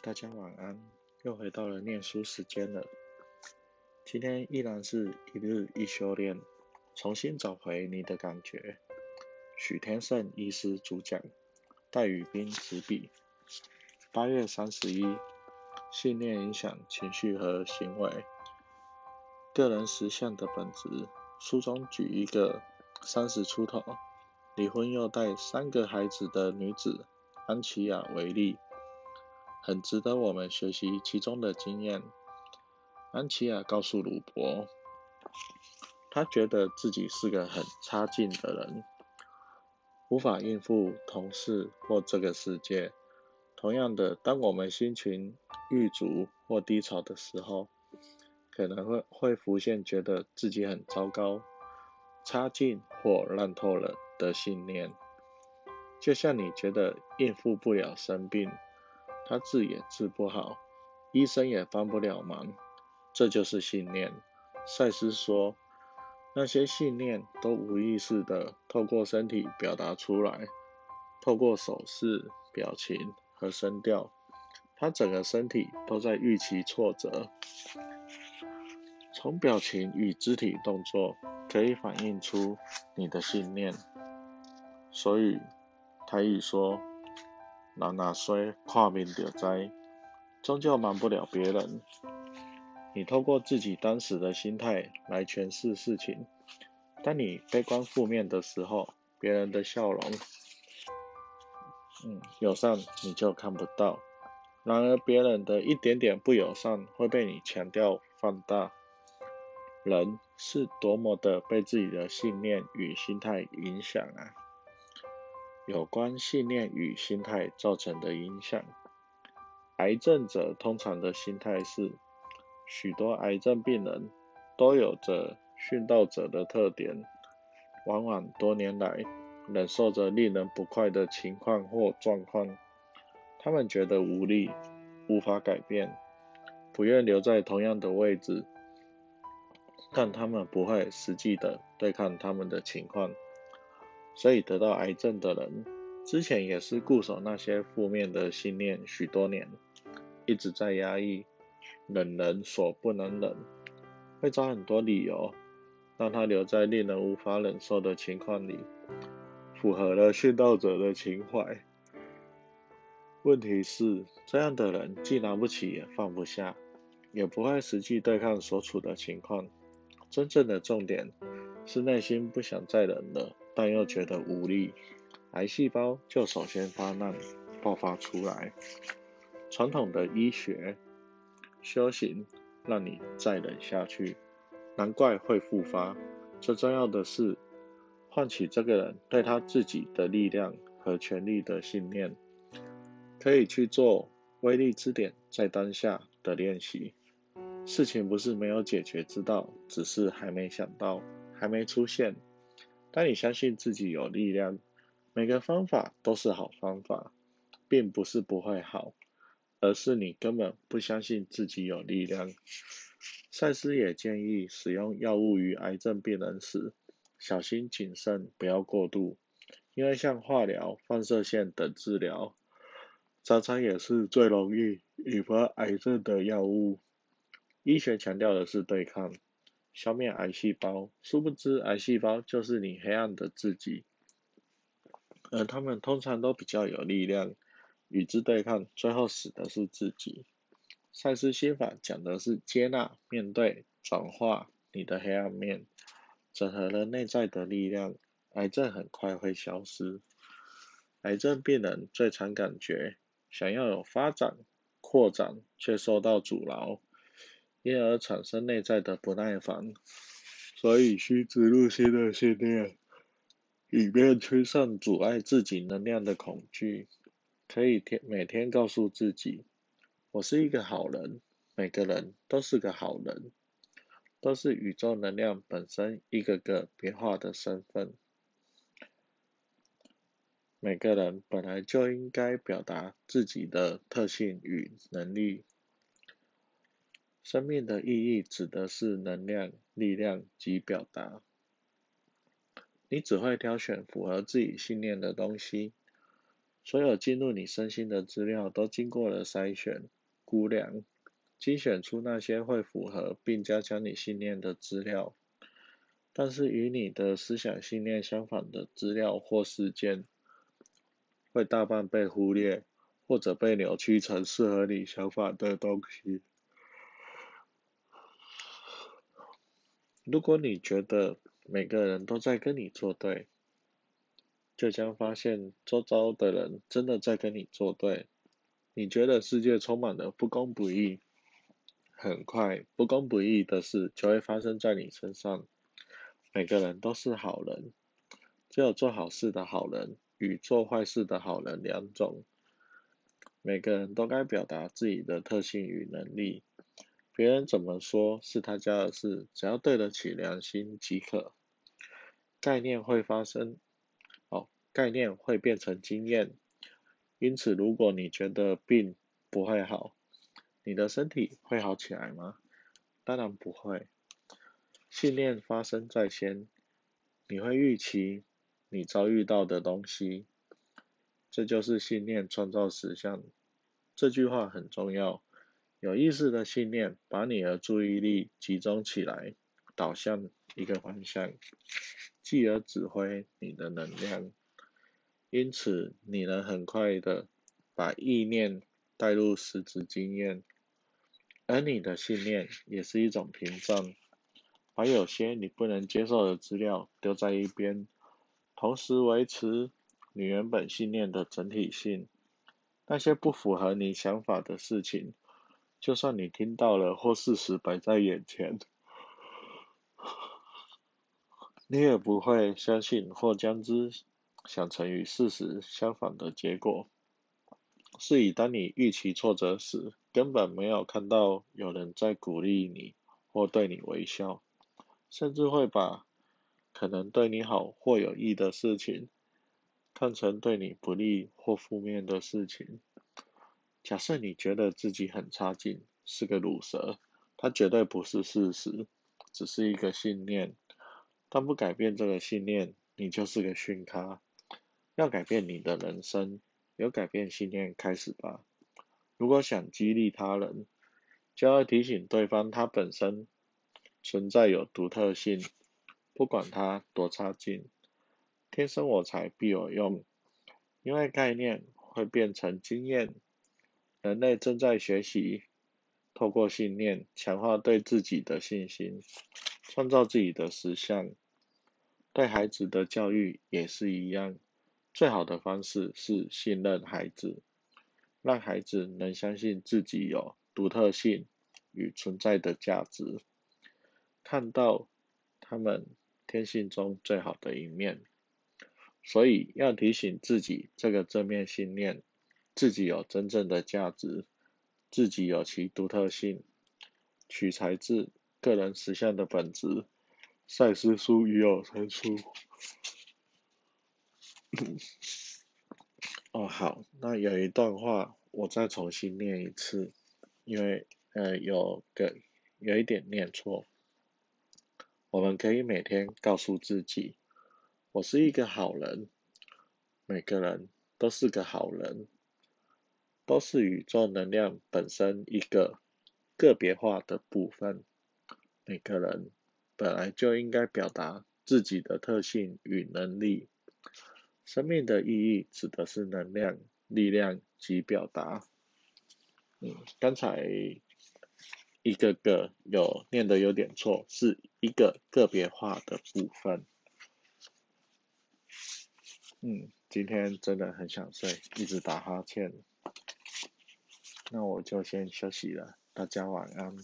大家晚安，又回到了念书时间了。今天依然是一日一修炼，重新找回你的感觉。许天胜医师主讲，戴宇斌执笔。八月三十一，信念影响情绪和行为，个人实相的本质。书中举一个三十出头、离婚又带三个孩子的女子安琪亚为例。很值得我们学习其中的经验。安琪亚告诉鲁伯，他觉得自己是个很差劲的人，无法应付同事或这个世界。同样的，当我们心情郁卒或低潮的时候，可能会会浮现觉得自己很糟糕、差劲或烂透了的信念，就像你觉得应付不了生病。他治也治不好，医生也帮不了忙，这就是信念。赛斯说，那些信念都无意识的透过身体表达出来，透过手势、表情和声调，他整个身体都在预期挫折。从表情与肢体动作可以反映出你的信念。所以，他一说。人若衰，看面就知，终究瞒不了别人。你透过自己当时的心态来诠释事情。当你悲观负面的时候，别人的笑容，嗯，友善你就看不到。然而，别人的一点点不友善会被你强调放大。人是多么的被自己的信念与心态影响啊！有关信念与心态造成的影响。癌症者通常的心态是，许多癌症病人都有着殉道者的特点，往往多年来忍受着令人不快的情况或状况，他们觉得无力，无法改变，不愿留在同样的位置，但他们不会实际的对抗他们的情况。所以得到癌症的人，之前也是固守那些负面的信念许多年，一直在压抑，忍人所不能忍，会找很多理由，让他留在令人无法忍受的情况里，符合了殉道者的情怀。问题是，这样的人既拿不起也放不下，也不会实际对抗所处的情况。真正的重点是内心不想再忍了。但又觉得无力，癌细胞就首先发难，爆发出来。传统的医学修行让你再忍下去，难怪会复发。最重要的是，唤起这个人对他自己的力量和权力的信念，可以去做威力之点在当下的练习。事情不是没有解决之道，只是还没想到，还没出现。当你相信自己有力量，每个方法都是好方法，并不是不会好，而是你根本不相信自己有力量。赛斯也建议使用药物于癌症病人时，小心谨慎，不要过度，因为像化疗、放射线等治疗，常常也是最容易引发癌症的药物。医学强调的是对抗。消灭癌细胞，殊不知癌细胞就是你黑暗的自己，而他们通常都比较有力量，与之对抗，最后死的是自己。赛斯心法讲的是接纳、面对、转化你的黑暗面，整合了内在的力量，癌症很快会消失。癌症病人最常感觉想要有发展、扩展，却受到阻挠。因而产生内在的不耐烦，所以需植入新的信念，以便驱散阻碍自己能量的恐惧。可以天每天告诉自己：“我是一个好人，每个人都是个好人，都是宇宙能量本身一个个变化的身份。每个人本来就应该表达自己的特性与能力。”生命的意义指的是能量、力量及表达。你只会挑选符合自己信念的东西，所有进入你身心的资料都经过了筛选、估量，精选出那些会符合并加强你信念的资料。但是与你的思想信念相反的资料或事件，会大半被忽略，或者被扭曲成适合你想法的东西。如果你觉得每个人都在跟你作对，就将发现周遭的人真的在跟你作对。你觉得世界充满了不公不义，很快不公不义的事就会发生在你身上。每个人都是好人，只有做好事的好人与做坏事的好人两种。每个人都该表达自己的特性与能力，别人怎么说是他家的事，只要对得起良心即可。概念会发生。哦概念会变成经验，因此，如果你觉得病不会好，你的身体会好起来吗？当然不会。信念发生在先，你会预期你遭遇到的东西，这就是信念创造实相。这句话很重要。有意识的信念把你的注意力集中起来，导向一个方向，继而指挥你的能量。因此，你能很快的把意念带入实质经验，而你的信念也是一种屏障，把有些你不能接受的资料丢在一边，同时维持你原本信念的整体性。那些不符合你想法的事情，就算你听到了或事实摆在眼前，你也不会相信或将之。想成与事实相反的结果，是以当你预期挫折时，根本没有看到有人在鼓励你或对你微笑，甚至会把可能对你好或有益的事情，看成对你不利或负面的事情。假设你觉得自己很差劲，是个卤蛇，它绝对不是事实，只是一个信念。但不改变这个信念，你就是个逊咖。要改变你的人生，由改变信念开始吧。如果想激励他人，就要提醒对方他本身存在有独特性，不管他多差劲，天生我材必有用。因为概念会变成经验，人类正在学习，透过信念强化对自己的信心，创造自己的实相。对孩子的教育也是一样。最好的方式是信任孩子，让孩子能相信自己有独特性与存在的价值，看到他们天性中最好的一面。所以要提醒自己这个正面信念：自己有真正的价值，自己有其独特性。取材自个人实相的本质。赛斯书与有成书。哦，好，那有一段话，我再重新念一次，因为呃有个有一点念错。我们可以每天告诉自己，我是一个好人。每个人都是个好人，都是宇宙能量本身一个个别化的部分。每个人本来就应该表达自己的特性与能力。生命的意义指的是能量、力量及表达。嗯，刚才一个个有念的有点错，是一个个别化的部分。嗯，今天真的很想睡，一直打哈欠。那我就先休息了，大家晚安。